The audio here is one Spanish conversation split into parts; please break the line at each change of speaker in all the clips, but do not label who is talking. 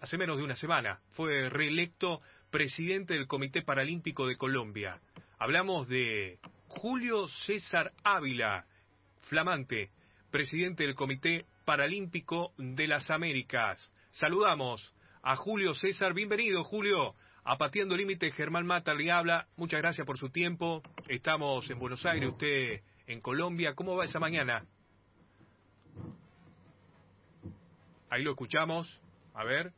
hace menos de una semana. Fue reelecto presidente del Comité Paralímpico de Colombia. Hablamos de Julio César Ávila, flamante, presidente del Comité Paralímpico de las Américas. Saludamos a Julio César. Bienvenido, Julio. A Pateando Límite, Germán Mata le habla. Muchas gracias por su tiempo. Estamos en Buenos Aires, usted en Colombia. ¿Cómo va esa mañana? Ahí lo escuchamos. A ver.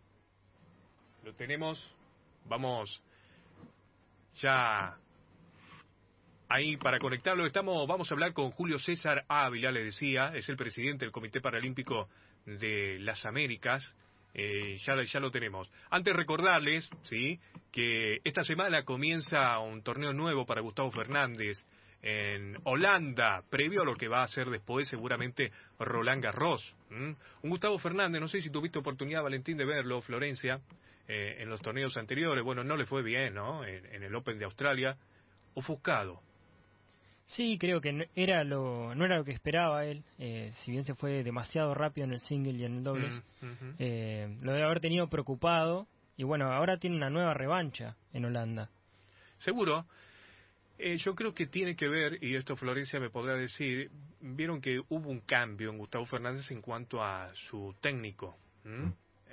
Lo tenemos. Vamos ya ahí para conectarlo. Estamos, vamos a hablar con Julio César Ávila, le decía, es el presidente del Comité Paralímpico de las Américas. Eh, ya, ya lo tenemos. Antes recordarles, sí, que esta semana comienza un torneo nuevo para Gustavo Fernández en Holanda, previo a lo que va a ser después seguramente Roland Garros. Un Gustavo Fernández, no sé si tuviste oportunidad, Valentín, de verlo, Florencia, eh, en los torneos anteriores. Bueno, no le fue bien, ¿no? En, el Open de Australia, ofuscado.
Sí, creo que no era lo, no era lo que esperaba él, eh, si bien se fue demasiado rápido en el single y en el dobles, mm, eh, lo debe haber tenido preocupado y bueno, ahora tiene una nueva revancha en Holanda.
Seguro, eh, yo creo que tiene que ver, y esto Florencia me podrá decir, vieron que hubo un cambio en Gustavo Fernández en cuanto a su técnico.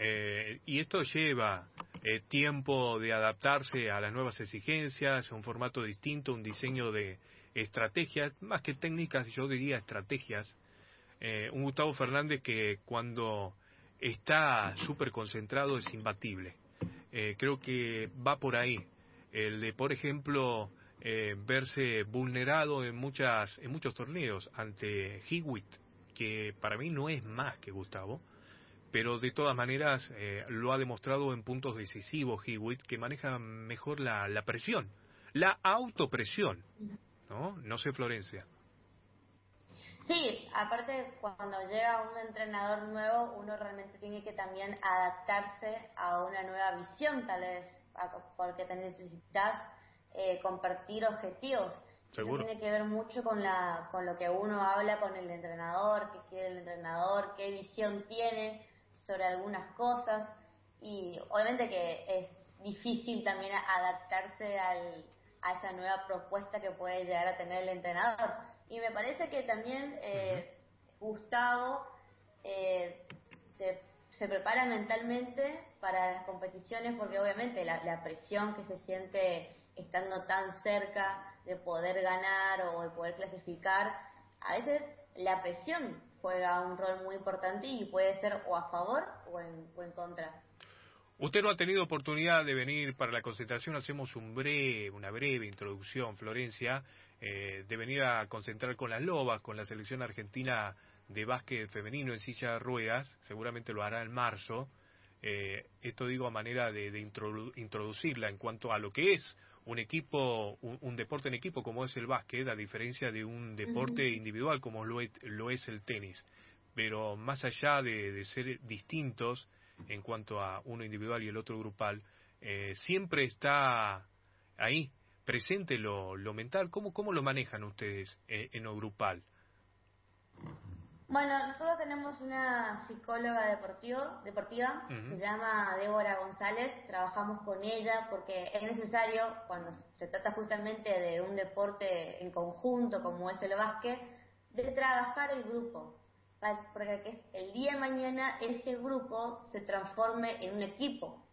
Eh, y esto lleva eh, tiempo de adaptarse a las nuevas exigencias, un formato distinto, un diseño de estrategias, más que técnicas, yo diría estrategias. un Gustavo Fernández que cuando está súper concentrado es imbatible. creo que va por ahí. El de, por ejemplo, eh, verse vulnerado en muchas en muchos torneos ante Hewitt, que para mí no es más que Gustavo, pero de todas maneras eh, lo ha demostrado en puntos decisivos Hewitt, que maneja mejor la, la presión, la autopresión, ¿no? No sé, Florencia.
Sí, aparte cuando llega un entrenador nuevo, uno realmente tiene que también adaptarse a una nueva visión, tal vez, porque te necesitas eh, compartir objetivos. Eso tiene que ver mucho con, la, con lo que uno habla con el entrenador, qué quiere el entrenador, qué visión tiene sobre algunas cosas. Y obviamente que es difícil también adaptarse al, a esa nueva propuesta que puede llegar a tener el entrenador. Y me parece que también eh, Gustavo eh, se, se, prepara mentalmente para las competiciones porque obviamente la, la presión que se siente estando tan cerca de poder ganar o de poder clasificar, a veces la presión juega un rol muy importante y puede ser o a favor o en, contra.
Usted no ha tenido oportunidad de venir para la concentración, hacemos un breve, una breve introducción, Florencia, eh, de venir a concentrar con las Lobas, con la selección argentina de básquet femenino en silla de ruedas, seguramente lo hará en marzo. Eh, esto digo a manera de, de introducirla en cuanto a lo que es un equipo, un, deporte en equipo como es el básquet, a diferencia de un deporte individual como lo es, lo es, el tenis. Pero más allá de, ser distintos en cuanto a uno individual y el otro grupal, eh, siempre está ahí, presente lo, lo mental. ¿Cómo, ¿Cómo lo manejan ustedes eh, en lo grupal?
Bueno, nosotros tenemos una psicóloga deportivo, deportiva, se llama Débora González, trabajamos con ella porque es necesario, cuando se trata justamente de un deporte en conjunto como es el básquet, de trabajar el grupo, para que el día de mañana ese grupo se transforme en un equipo,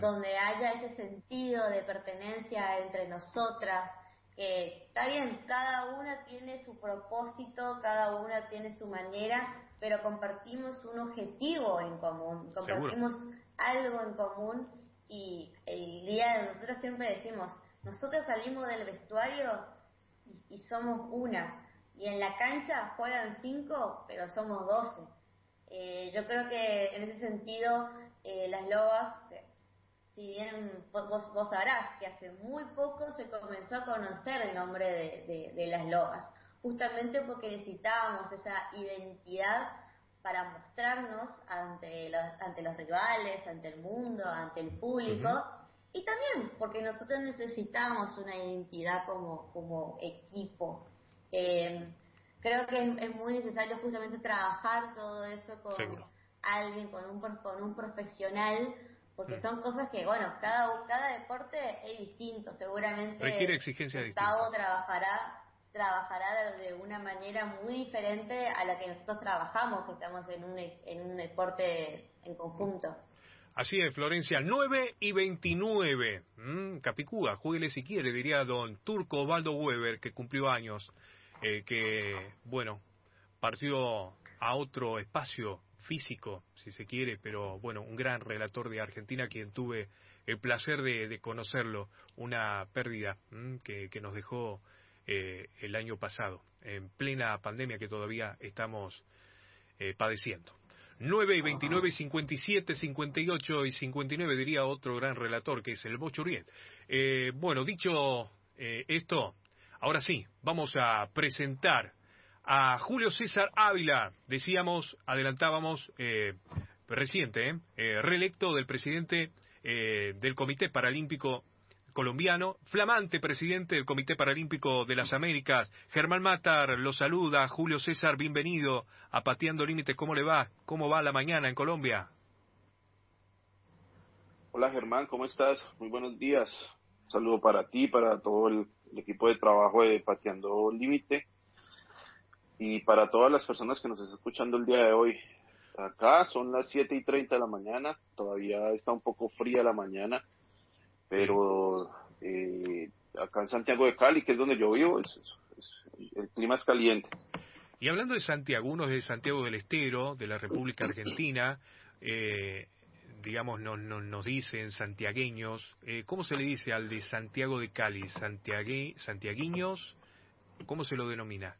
donde haya ese sentido de pertenencia entre nosotras, que está bien, cada una tiene su propósito, cada una tiene su manera, pero compartimos un objetivo en común, compartimos algo en común y el día de nosotros siempre decimos, nosotros salimos del vestuario y, somos una, y en la cancha juegan cinco, pero somos doce. Eh, yo creo que en ese sentido eh, las lobas si bien vos, vos, sabrás que hace muy poco se comenzó a conocer el nombre de, de, las lobas, justamente porque necesitábamos esa identidad para mostrarnos ante los, ante los rivales, ante el mundo, ante el público, y también porque nosotros necesitamos una identidad como, como equipo. Eh, creo que es, muy necesario justamente trabajar todo eso con, alguien, con un, con un profesional, porque mm. son cosas que, bueno, cada, cada deporte es distinto, seguramente.
Requiere exigencia
Gustavo trabajará trabajará de, una manera muy diferente a la que nosotros trabajamos, que estamos en un, en un deporte en conjunto.
Así es, Florencia, 9 y 29. Mm, Capicúa, jueguele si quiere, diría don Turco Osvaldo Weber, que cumplió años, eh, que, bueno, partió a otro espacio físico, si se quiere, pero bueno, un gran relator de Argentina, quien tuve el placer de, conocerlo, una pérdida mm, que, que, nos dejó eh, el año pasado, en plena pandemia que todavía estamos eh, padeciendo. 9 y 29 y 57, 58 y 59 diría otro gran relator que es el Bocho eh, bueno, dicho esto, ahora sí, vamos a presentar a Julio César Ávila, decíamos, adelantábamos, eh, reciente, eh, reelecto del presidente del Comité Paralímpico colombiano, flamante presidente del Comité Paralímpico de las Américas. Germán Matar lo saluda. Julio César, bienvenido a Pateando Límites. ¿Cómo le va? ¿Cómo va la mañana en Colombia?
Hola Germán, ¿cómo estás? Muy buenos días. Un saludo para ti, para todo el, equipo de trabajo de Pateando Límite y para todas las personas que nos están escuchando el día de hoy. Acá son las 7 y 30 de la mañana, todavía está un poco fría la mañana pero eh, acá en Santiago de Cali, que es donde yo vivo, el clima es caliente.
Y hablando de Santiago, uno es de Santiago del Estero, de la República Argentina, eh, digamos, no, nos dicen santiagueños, eh, ¿cómo se le dice al de Santiago de Cali? Santiague, ¿Santiaguiños? ¿Cómo se lo denomina?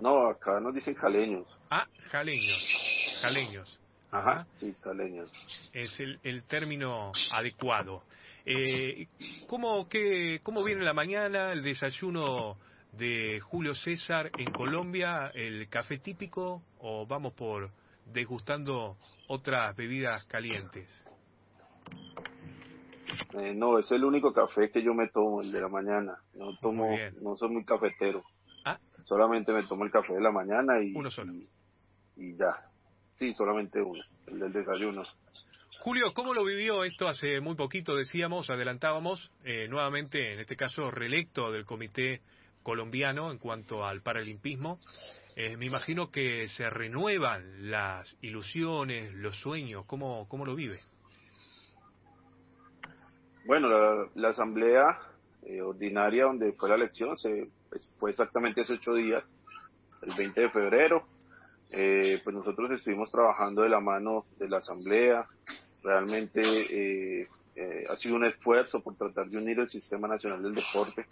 No, acá nos dicen jaleños.
Ah, jaleños, jaleños.
Ajá, sí, caleños.
Es el, el término adecuado. Eh, ¿cómo, qué, ¿Cómo viene la mañana el desayuno de Julio César en Colombia? ¿El café típico o vamos por degustando otras bebidas calientes?
Eh, no, es el único café que yo me tomo, el de la mañana. No tomo, no soy muy cafetero. Solamente me tomo el café de la mañana y,
Uno solo.
y ya. Sí, solamente uno, el del desayuno.
Julio, ¿cómo lo vivió esto hace muy poquito? Decíamos, adelantábamos, eh, nuevamente, en este caso, reelecto del Comité Colombiano en cuanto al paralimpismo. Eh, me imagino que se renuevan las ilusiones, los sueños. ¿Cómo, cómo lo vive?
Bueno, la, asamblea eh, ordinaria donde fue la elección se, pues, fue exactamente hace ocho días, el 20 de febrero eh, pues nosotros estuvimos trabajando de la mano de la Asamblea. Realmente eh, eh, ha sido un esfuerzo por tratar de unir el Sistema Nacional del Deporte,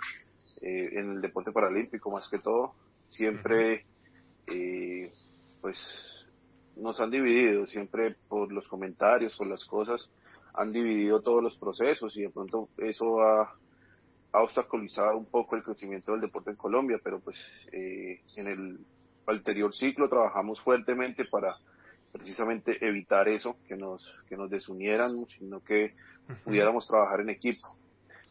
en el deporte paralímpico más que todo. Siempre, pues, nos han dividido, siempre por los comentarios, por las cosas, han dividido todos los procesos y de pronto eso ha, ha obstaculizado un poco el crecimiento del deporte en Colombia, pero pues en el anterior ciclo trabajamos fuertemente para precisamente evitar eso, que nos, que nos desunieran, sino que pudiéramos trabajar en equipo.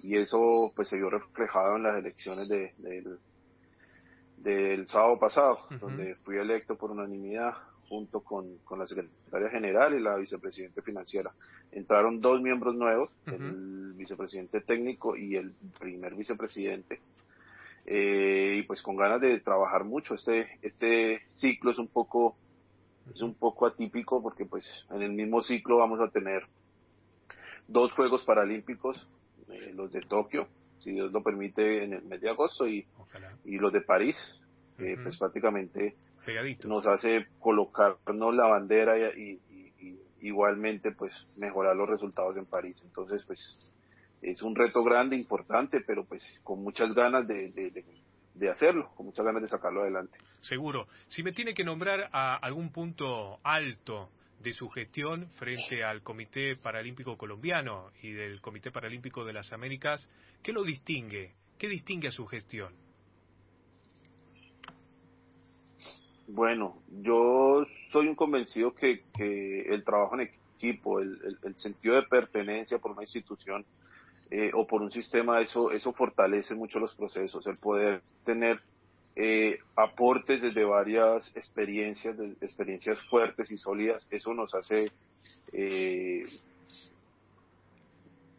Y eso pues se vio reflejado en las elecciones de, del sábado pasado, donde fui electo por unanimidad junto con, con, la secretaria general y la vicepresidente financiera. Entraron dos miembros nuevos, el vicepresidente técnico y el primer vicepresidente, eh, y pues con ganas de trabajar mucho. Este, este ciclo es un poco, es un poco atípico porque pues en el mismo ciclo vamos a tener dos Juegos Paralímpicos, eh, los de Tokio, si Dios lo permite, en el mes de agosto y, y los de París, pues prácticamente nos hace colocarnos la bandera y, y, igualmente pues mejorar los resultados en París. Entonces pues es un reto grande, importante, pero pues con muchas ganas de, de, hacerlo, con muchas ganas de sacarlo adelante.
Seguro. Si me tiene que nombrar a algún punto alto de su gestión frente al Comité Paralímpico Colombiano y del Comité Paralímpico de las Américas, ¿qué lo distingue? ¿Qué distingue a su gestión?
Bueno, yo soy un convencido que, que el trabajo en equipo, el, el sentido de pertenencia por una institución, eh, o por un sistema, eso, eso fortalece mucho los procesos, el poder tener eh, aportes desde varias experiencias, experiencias fuertes y sólidas, eso nos hace eh,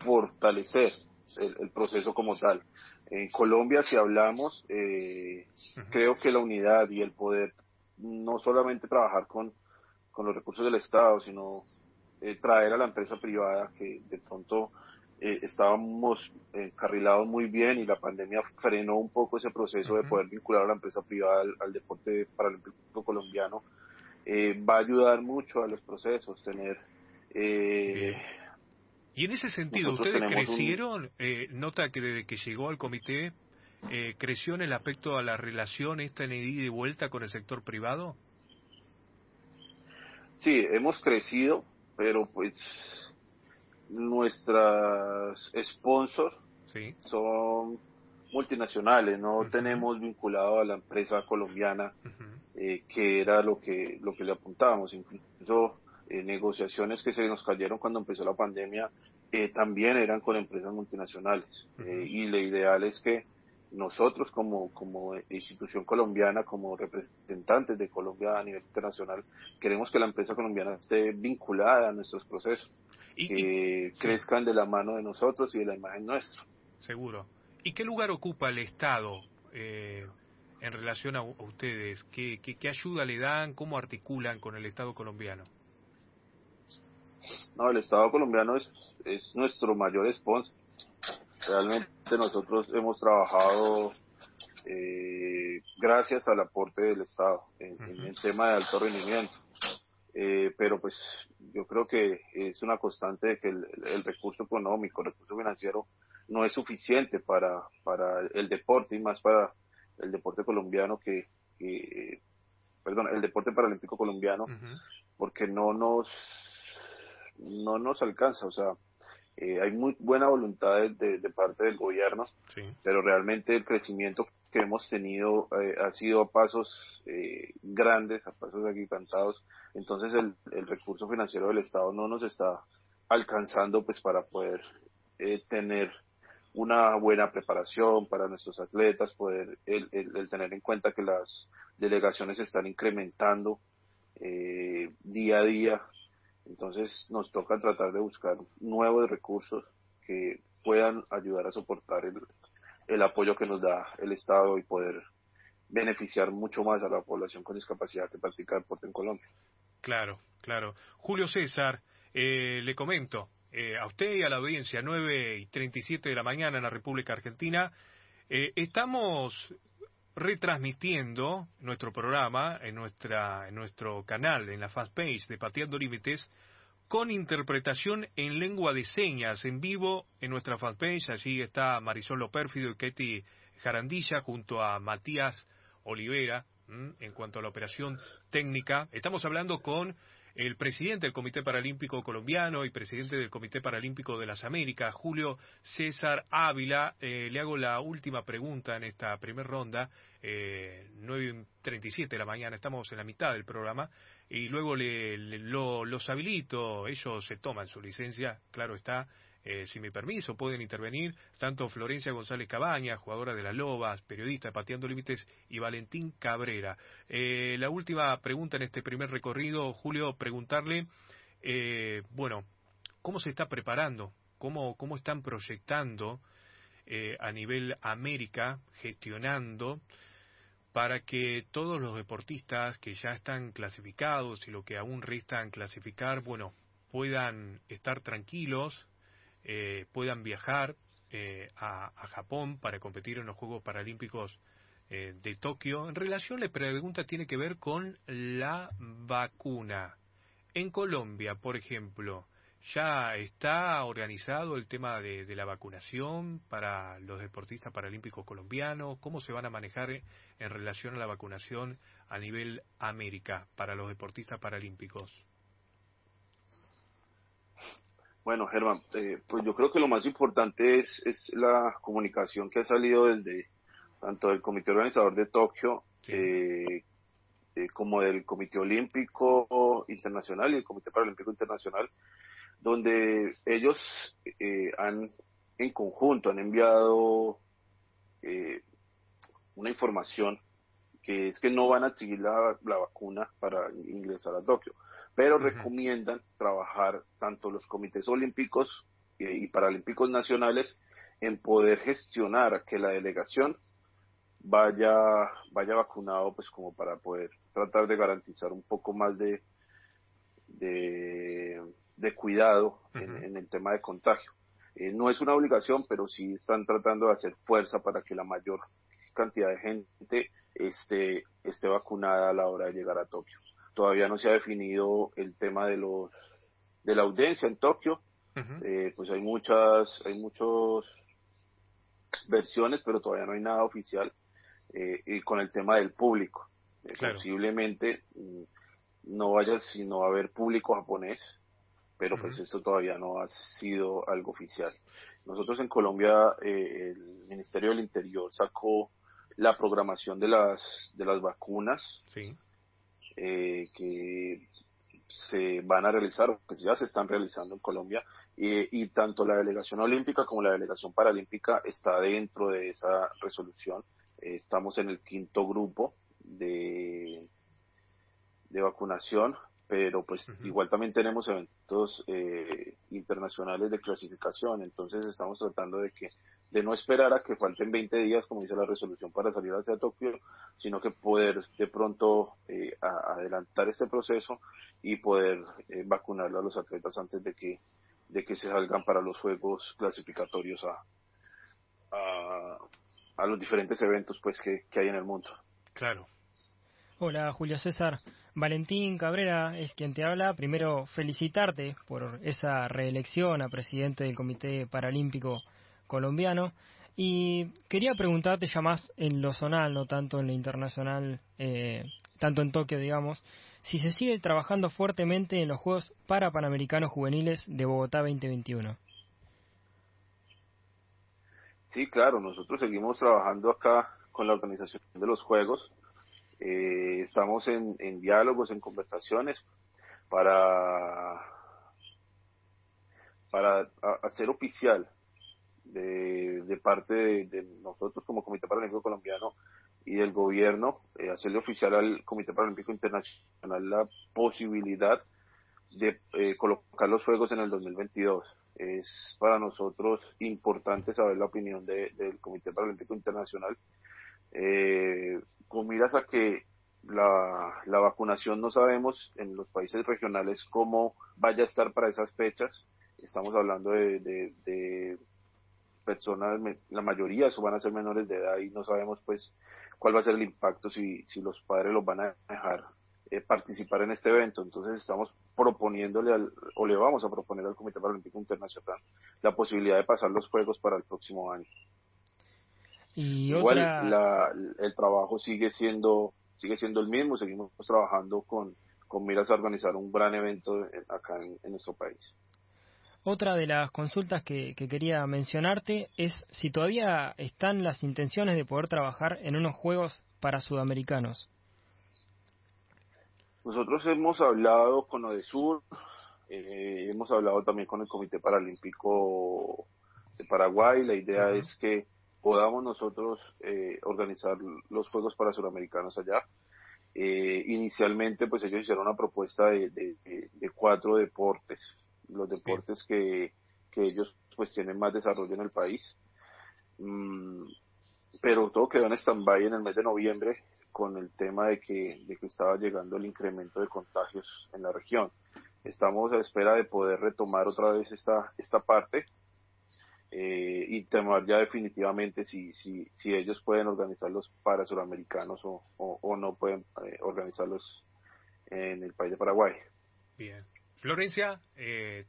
fortalecer el, proceso como tal. En Colombia, si hablamos, eh, creo que la unidad y el poder no solamente trabajar con, con los recursos del Estado, sino traer a la empresa privada que de pronto eh, estábamos encarrilados muy bien y la pandemia frenó un poco ese proceso de poder vincular a la empresa privada al, deporte paralímpico colombiano. Eh, va a ayudar mucho a los procesos tener... Eh,
y en ese sentido, ¿ustedes crecieron? Eh, nota que desde que llegó al comité, eh, ¿creció en el aspecto a la relación esta en ida y vuelta con el sector privado?
Sí, hemos crecido, pero pues nuestras sponsors son multinacionales, no tenemos vinculado a la empresa colombiana, eh, que era lo que, lo que le apuntábamos. Incluso eh, negociaciones que se nos cayeron cuando empezó la pandemia eh, también eran con empresas multinacionales. y lo ideal es que nosotros como, como institución colombiana, como representantes de Colombia a nivel internacional, queremos que la empresa colombiana esté vinculada a nuestros procesos que crezcan de la mano de nosotros y de la imagen nuestra.
Seguro. ¿Y qué lugar ocupa el Estado eh, en relación a, ustedes? ¿Qué, ¿Qué, ayuda le dan? ¿Cómo articulan con el Estado colombiano?
No, el Estado colombiano es, es nuestro mayor sponsor. Realmente nosotros hemos trabajado eh, gracias al aporte del Estado en, en el tema de alto rendimiento. Eh, pero pues yo creo que es una constante de que el, recurso económico, el recurso financiero no es suficiente para, para el deporte y más para el deporte colombiano que, perdón, el deporte paralímpico colombiano, porque no nos, no nos alcanza, o sea, eh, hay muy buena voluntad de, de parte del gobierno, pero realmente el crecimiento que hemos tenido eh, ha sido a pasos eh, grandes, a pasos agigantados. Entonces el, el, recurso financiero del Estado no nos está alcanzando pues para poder eh, tener una buena preparación para nuestros atletas, poder el, el, tener en cuenta que las delegaciones se están incrementando día a día. Entonces nos toca tratar de buscar nuevos recursos que puedan ayudar a soportar el, el apoyo que nos da el Estado y poder beneficiar mucho más a la población con discapacidad que practica deporte en Colombia.
Claro, claro. Julio César, eh, le comento eh, a usted y a la audiencia, 9 y 37 de la mañana en la República Argentina, eh, estamos retransmitiendo nuestro programa en, nuestra, en nuestro canal, en la fanpage de Pateando Límites, con interpretación en lengua de señas en vivo en nuestra fanpage. Allí está Marisol Lopérfido y Ketty Jarandilla junto a Matías Olivera en cuanto a la operación técnica. Estamos hablando con el presidente del Comité Paralímpico Colombiano y presidente del Comité Paralímpico de las Américas, Julio César Ávila. Eh, le hago la última pregunta en esta primera ronda, eh, 9.37 de la mañana, estamos en la mitad del programa y luego le, los habilito, ellos se toman su licencia, claro está, eh, sin mi permiso, pueden intervenir tanto Florencia González Cabaña, jugadora de las Lobas, periodista Pateando Límites, y Valentín Cabrera. Eh, la última pregunta en este primer recorrido, Julio, preguntarle, eh, bueno, ¿cómo se está preparando? ¿Cómo, cómo están proyectando a nivel América, gestionando? para que todos los deportistas que ya están clasificados y lo que aún restan clasificar, bueno, puedan estar tranquilos, eh, puedan viajar eh, a, Japón para competir en los Juegos Paralímpicos eh, de Tokio. En relación, la pregunta tiene que ver con la vacuna. En Colombia, por ejemplo, ¿Ya está organizado el tema de, la vacunación para los deportistas paralímpicos colombianos? ¿Cómo se van a manejar en relación a la vacunación a nivel América para los deportistas paralímpicos?
Bueno, Germán, eh, pues yo creo que lo más importante es, es la comunicación que ha salido desde tanto del Comité Organizador de Tokio eh, eh, como del Comité Olímpico Internacional y el Comité Paralímpico Internacional donde ellos eh, han en conjunto han enviado eh, una información que es que no van a exigir la, vacuna para ingresar a Tokio, pero recomiendan trabajar tanto los comités olímpicos y paralímpicos nacionales en poder gestionar que la delegación vaya vaya vacunado pues como para poder tratar de garantizar un poco más de de, cuidado en, el tema de contagio. Eh, no es una obligación, pero sí están tratando de hacer fuerza para que la mayor cantidad de gente esté, esté vacunada a la hora de llegar a Tokio. Todavía no se ha definido el tema de los de la audiencia en Tokio. Eh, pues hay muchas, hay muchas versiones, pero todavía no hay nada oficial. Eh, y con el tema del público. Posiblemente mm, no vaya sino a haber público japonés, pero pues esto todavía no ha sido algo oficial. Nosotros en Colombia, eh, el Ministerio del Interior sacó la programación de las de las vacunas eh, que se van a realizar, que ya se están realizando en Colombia, y tanto la delegación olímpica como la delegación paralímpica está dentro de esa resolución. Eh, estamos en el quinto grupo de de vacunación, pero pues igual también tenemos eventos eh, internacionales de clasificación, entonces estamos tratando de que de no esperar a que falten 20 días, como dice la resolución, para salir hacia Tokio, sino que poder de pronto eh, adelantar este proceso y poder eh, vacunar a los atletas antes de que de que se salgan para los juegos clasificatorios a, a, a los diferentes eventos pues que, que hay en el mundo.
Claro.
Hola Julio César. Valentín Cabrera es quien te habla. Primero, felicitarte por esa reelección a presidente del Comité Paralímpico Colombiano. Y quería preguntarte ya más en lo zonal, no tanto en lo internacional, eh, tanto en Tokio, digamos, si se sigue trabajando fuertemente en los Juegos Parapanamericanos Juveniles de Bogotá 2021.
Sí, claro, nosotros seguimos trabajando acá con la organización de los Juegos eh, estamos en, diálogos, en conversaciones para, para hacer oficial de, parte de, nosotros como Comité Paralímpico Colombiano y del gobierno, eh, hacerle oficial al Comité Paralímpico Internacional la posibilidad de eh, colocar los Juegos en el 2022. Es para nosotros importante saber la opinión del Comité Paralímpico Internacional eh, con miras a que la, la, vacunación no sabemos en los países regionales cómo vaya a estar para esas fechas. Estamos hablando de, de, personas, la mayoría van a ser menores de edad y no sabemos pues cuál va a ser el impacto si, si los padres los van a dejar eh, participar en este evento. Entonces estamos proponiéndole al, o le vamos a proponer al Comité Paralímpico Internacional la posibilidad de pasar los Juegos para el próximo año. Igual el trabajo sigue siendo sigue siendo el mismo, seguimos trabajando con, con miras a organizar un gran evento acá en, nuestro país.
Otra de las consultas que, quería mencionarte es si todavía están las intenciones de poder trabajar en unos Juegos para Sudamericanos.
Nosotros hemos hablado con ODESUR, eh, hemos hablado también con el Comité Paralímpico de Paraguay. La idea es que podamos nosotros eh, organizar los Juegos para Suramericanos allá. Eh, inicialmente, pues ellos hicieron una propuesta de, de, cuatro deportes, los deportes que, que, ellos pues tienen más desarrollo en el país. Mm, pero todo quedó en stand-by en el mes de noviembre con el tema de que, de que estaba llegando el incremento de contagios en la región. Estamos a espera de poder retomar otra vez esta, esta parte eh, y temor ya definitivamente si, si, si ellos pueden organizarlos para suramericanos o, o, no pueden eh, organizarlos en el país de Paraguay.
Bien. Florencia, eh,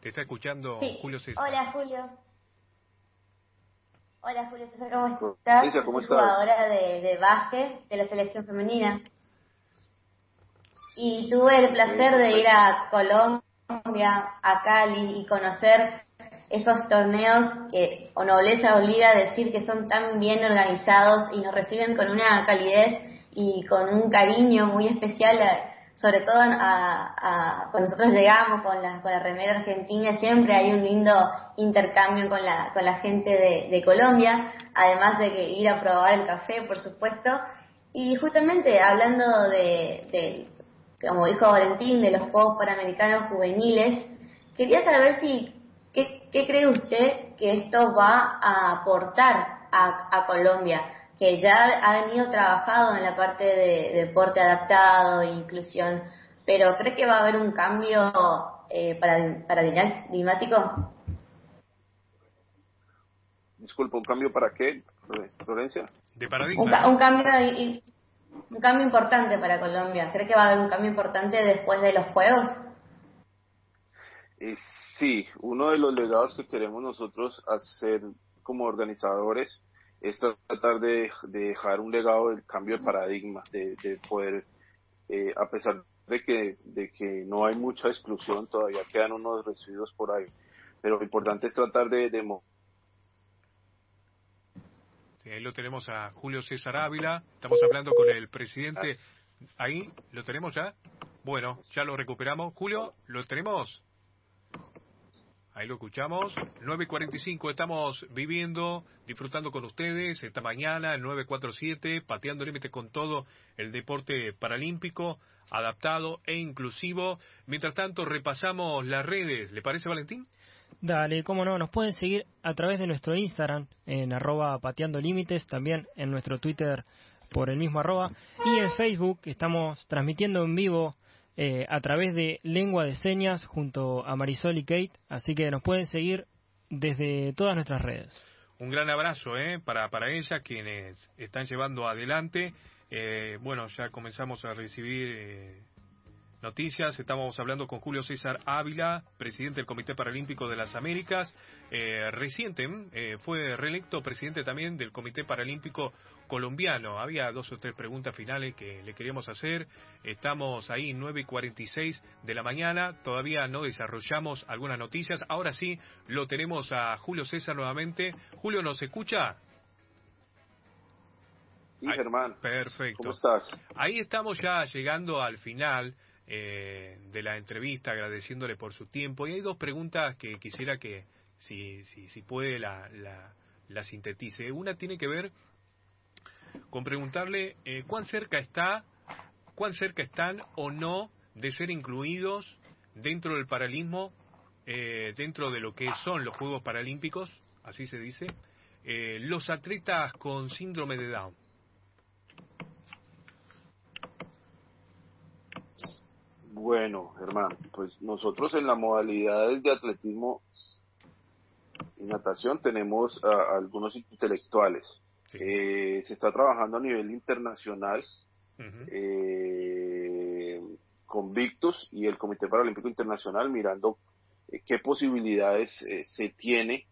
te está escuchando Julio César.
Hola Julio. Hola Julio César, ¿cómo estás?
¿cómo
estás? jugadora de, de básquet de la selección femenina. Y tuve el placer de ir a Colombia, a Cali y conocer esos torneos que o nobleza obliga a decir que son tan bien organizados y nos reciben con una calidez y con un cariño muy especial, eh, sobre todo a, cuando nosotros llegamos con la, con la remera argentina, siempre hay un lindo intercambio con la, con la gente de, Colombia, además de que ir a probar el café, por supuesto. Y justamente hablando de, como dijo Valentín, de los Juegos Panamericanos Juveniles, quería saber si, ¿qué, cree usted que esto va a aportar a, Colombia? Que ya ha venido trabajado en la parte de, deporte adaptado e inclusión, pero ¿cree que va a haber un cambio eh, para, para climático?
Disculpa, ¿un cambio para qué, Florencia?
De paradigma.
Un, cambio, un cambio importante para Colombia. ¿Cree que va a haber un cambio importante después de los Juegos?
Eh, sí, uno de los legados que queremos nosotros hacer como organizadores es tratar de, dejar un legado del cambio de paradigma, de, poder, eh, a pesar de que, de que no hay mucha exclusión, todavía quedan unos residuos por ahí, pero lo importante es tratar de, de
ahí lo tenemos a Julio César Ávila. Estamos hablando con el presidente. Ahí, ¿lo tenemos ya? Bueno, ya lo recuperamos. Julio, ¿lo tenemos? Ahí lo escuchamos. 9.45, estamos viviendo, disfrutando con ustedes esta mañana, el 947, pateando límites con todo el deporte paralímpico, adaptado e inclusivo. Mientras tanto, repasamos las redes. ¿Le parece, Valentín?
Dale, cómo no, nos pueden seguir a través de nuestro Instagram en arroba pateando límites, también en nuestro Twitter por el mismo arroba y en Facebook estamos transmitiendo en vivo eh, a través de lengua de señas junto a Marisol y Kate, así que nos pueden seguir desde todas nuestras redes.
Un gran abrazo eh, para, para ella, quienes están llevando adelante. Eh, bueno, ya comenzamos a recibir eh, noticias. Estamos hablando con Julio César Ávila, presidente del Comité Paralímpico de las Américas. Eh, reciente eh, fue reelecto presidente también del Comité Paralímpico Colombiano. Había dos o tres preguntas finales que le queríamos hacer. Estamos ahí 9 y 46 de la mañana. Todavía no desarrollamos algunas noticias. Ahora sí lo tenemos a Julio César nuevamente. Julio, ¿nos escucha?
Sí, Germán.
Perfecto.
¿Cómo estás?
Ahí estamos ya llegando al final eh, de la entrevista, agradeciéndole por su tiempo. Y hay dos preguntas que quisiera que, si, si, si puede, la, la, sintetice. Una tiene que ver con preguntarle eh, cuán cerca está, cuán cerca están o no de ser incluidos dentro del paralismo, eh, dentro de lo que son los Juegos Paralímpicos, así se dice, los atletas con síndrome de Down.
Bueno, Germán, pues nosotros en las modalidades de atletismo y natación tenemos algunos intelectuales. Eh, se está trabajando a nivel internacional eh, con Victus y el Comité Paralímpico Internacional mirando eh, qué posibilidades se tiene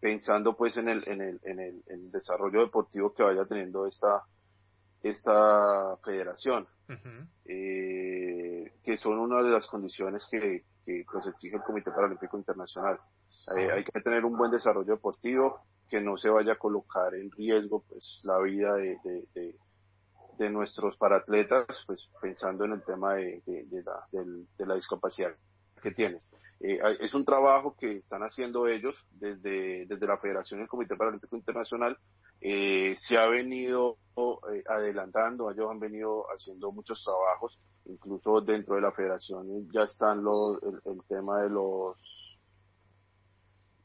pensando pues en el, en el, en el desarrollo deportivo que vaya teniendo esta esta federación, eh, que son una de las condiciones que, que nos exige el Comité Paralímpico Internacional. Eh, hay que tener un buen desarrollo deportivo, que no se vaya a colocar en riesgo pues la vida de, de, de, nuestros paratletas, pues pensando en el tema de, de la, de la discapacidad que tienen. Eh, es un trabajo que están haciendo ellos desde, desde la Federación y el Comité Paralímpico Internacional. Eh, se ha venido eh, adelantando, ellos han venido haciendo muchos trabajos, incluso dentro de la Federación ya están los, el, tema de los...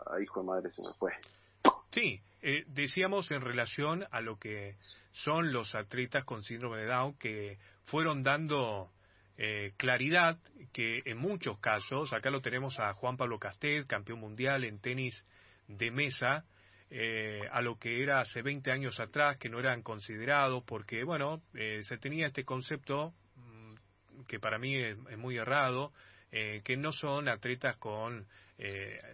Ay, hijo de madre, se me fue.
Sí, decíamos en relación a lo que son los atletas con síndrome de Down que fueron dando eh, claridad que en muchos casos, acá lo tenemos a Juan Pablo Castet, campeón mundial en tenis de mesa, eh, a lo que era hace 20 años atrás, que no eran considerados, porque, bueno, eh, se tenía este concepto mm, que para mí es, muy errado, que no son atletas con,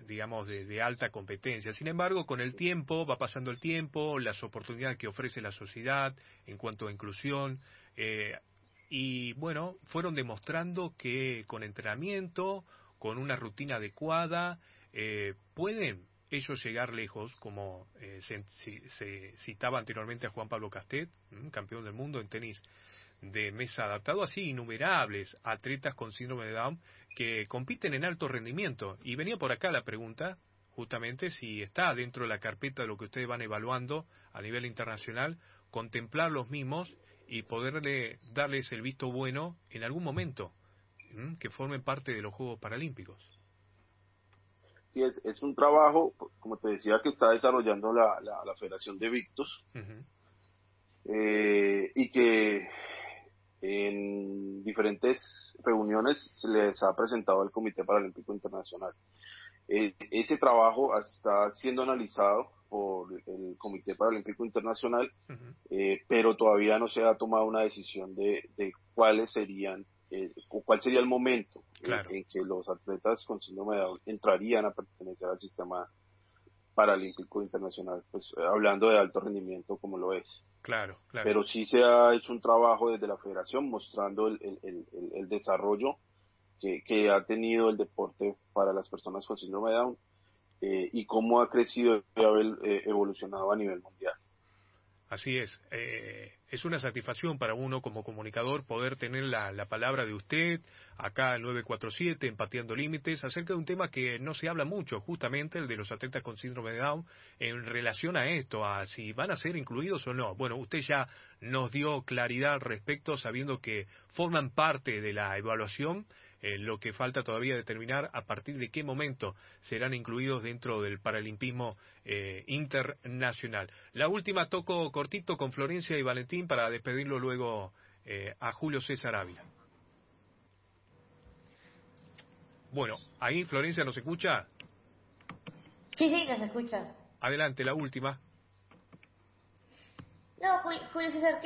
digamos, de, de, alta competencia. Sin embargo, con el tiempo, va pasando el tiempo, las oportunidades que ofrece la sociedad en cuanto a inclusión, y bueno, fueron demostrando que con entrenamiento, con una rutina adecuada, eh, pueden ellos llegar lejos, como eh, se, citaba anteriormente a Juan Pablo Castet, campeón del mundo en tenis de mesa adaptado, así innumerables atletas con síndrome de Down que compiten en alto rendimiento. Y venía por acá la pregunta, justamente, si está dentro de la carpeta de lo que ustedes van evaluando a nivel internacional contemplar los mismos y poderle darles el visto bueno en algún momento, que formen parte de los Juegos Paralímpicos.
Sí, es, es un trabajo, como te decía, que está desarrollando la, la, Federación de Victos eh, y que en diferentes reuniones se les ha presentado al Comité Paralímpico Internacional. Eh, ese trabajo está siendo analizado por el Comité Paralímpico Internacional, eh, pero todavía no se ha tomado una decisión de, de cuáles serían eh, cuál sería el momento en, que los atletas con síndrome de Down entrarían a pertenecer al sistema paralímpico internacional, pues hablando de alto rendimiento como lo es.
Claro, claro.
Pero sí se ha hecho un trabajo desde la federación mostrando el, el, el, desarrollo que, que, ha tenido el deporte para las personas con síndrome de Down eh, y cómo ha crecido y ha eh, evolucionado a nivel mundial.
Así es. Eh, es una satisfacción para uno como comunicador poder tener la, la palabra de usted acá en 947, empateando límites, acerca de un tema que no se habla mucho, justamente el de los atletas con síndrome de Down, en relación a esto, a si van a ser incluidos o no. Bueno, usted ya nos dio claridad al respecto, sabiendo que forman parte de la evaluación eh, lo que falta todavía determinar a partir de qué momento serán incluidos dentro del paralimpismo eh, internacional. La última toco cortito con Florencia y Valentín para despedirlo luego eh, a Julio César Ávila. Bueno, ahí Florencia nos escucha.
Sí, sí, nos escucha.
Adelante, la última.
No, Julio César,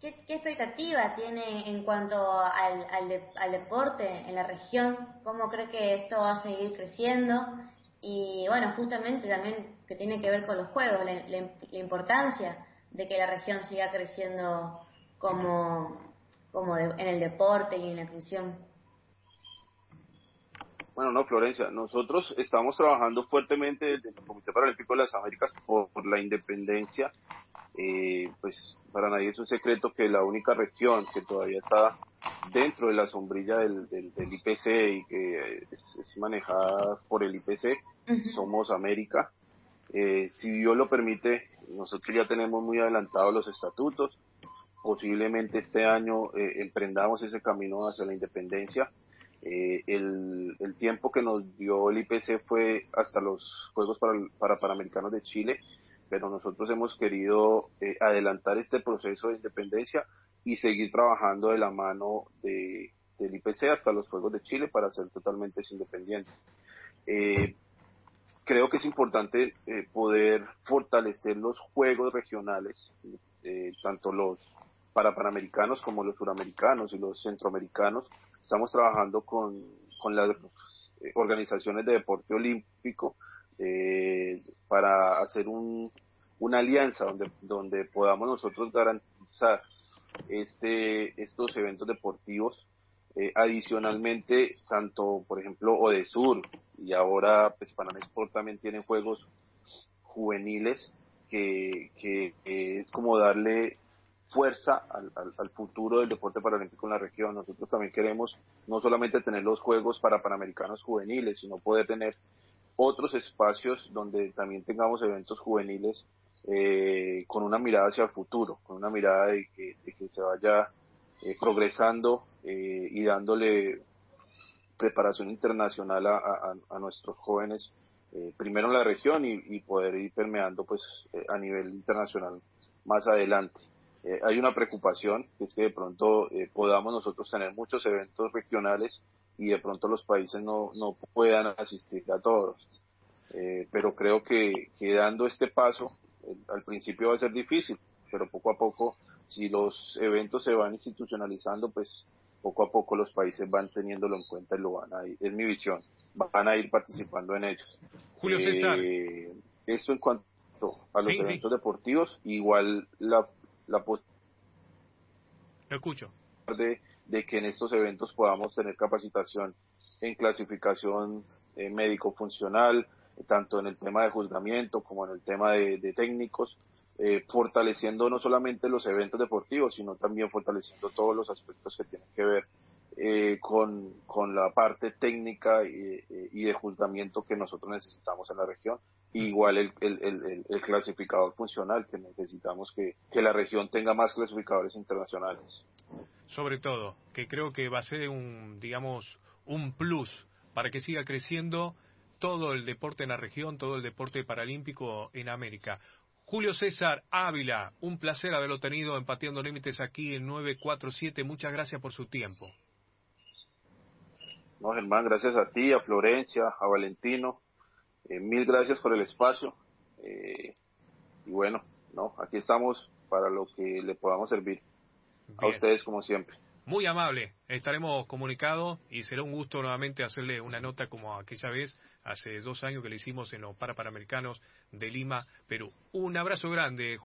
¿qué, ¿Qué, expectativa tiene en cuanto al, al, deporte en la región? ¿Cómo cree que eso va a seguir creciendo? Y bueno, justamente también que tiene que ver con los juegos, la, importancia de que la región siga creciendo como, como en el deporte y en la inclusión.
Bueno, no, Florencia, nosotros estamos trabajando fuertemente desde el Comité Paralímpico de las Américas por la independencia eh, pues para nadie es un secreto que la única región que todavía está dentro de la sombrilla del, IPC y que es, manejada por el IPC, somos América. Eh, si Dios lo permite, nosotros ya tenemos muy adelantados los estatutos. Posiblemente este año eh, emprendamos ese camino hacia la independencia. Eh, el, tiempo que nos dio el IPC fue hasta los Juegos para, para Panamericanos de Chile pero nosotros hemos querido eh, adelantar este proceso de independencia y seguir trabajando de la mano de, del IPC hasta los Juegos de Chile para ser totalmente independientes. Eh, creo que es importante eh, poder fortalecer los juegos regionales, tanto los para panamericanos como los suramericanos y los centroamericanos. Estamos trabajando con, con las organizaciones de deporte olímpico eh, para hacer un, una alianza donde, donde podamos nosotros garantizar este, estos eventos deportivos. Eh, adicionalmente, tanto, por ejemplo, Odesur y ahora pues Panamá Sport también tienen juegos juveniles que, que, es como darle fuerza al, al, futuro del deporte paralímpico en la región. Nosotros también queremos no solamente tener los juegos para panamericanos juveniles, sino poder tener otros espacios donde también tengamos eventos juveniles eh, con una mirada hacia el futuro, con una mirada de que, se vaya eh, progresando eh, y dándole preparación internacional a, nuestros jóvenes, primero en la región y, poder ir permeando pues a nivel internacional más adelante. hay una preocupación, que es que de pronto podamos nosotros tener muchos eventos regionales y de pronto los países no, no puedan asistir a todos. Eh, pero creo que, que, dando este paso, eh, al principio va a ser difícil, pero poco a poco, si los eventos se van institucionalizando, pues poco a poco los países van teniéndolo en cuenta y lo van a ir, es mi visión, van a ir participando en ellos.
Julio César.
Eh, esto en cuanto a los eventos deportivos, igual la, la
Lo escucho.
De, de que en estos eventos podamos tener capacitación en clasificación eh, médico-funcional, tanto en el tema de juzgamiento como en el tema de, técnicos, eh, fortaleciendo no solamente los eventos deportivos, sino también fortaleciendo todos los aspectos que tienen que ver eh, con, con la parte técnica y, y, de juntamiento que nosotros necesitamos en la región. igual el, el, el, el, clasificador funcional, que necesitamos que, que la región tenga más clasificadores internacionales.
Sobre todo, que creo que va a ser un, digamos, un plus para que siga creciendo todo el deporte en la región, todo el deporte paralímpico en América. Julio César Ávila, un placer haberlo tenido empatiendo límites aquí en 947. Muchas gracias por su tiempo.
No, Germán, gracias a ti, a Florencia, a Valentino. Eh, mil gracias por el espacio. Eh, y bueno, no, aquí estamos para lo que le podamos servir. A ustedes como siempre.
Muy amable, estaremos comunicados y será un gusto nuevamente hacerle una nota como aquella vez, hace dos años que le hicimos en los Parapanamericanos de Lima, Perú. Un abrazo grande.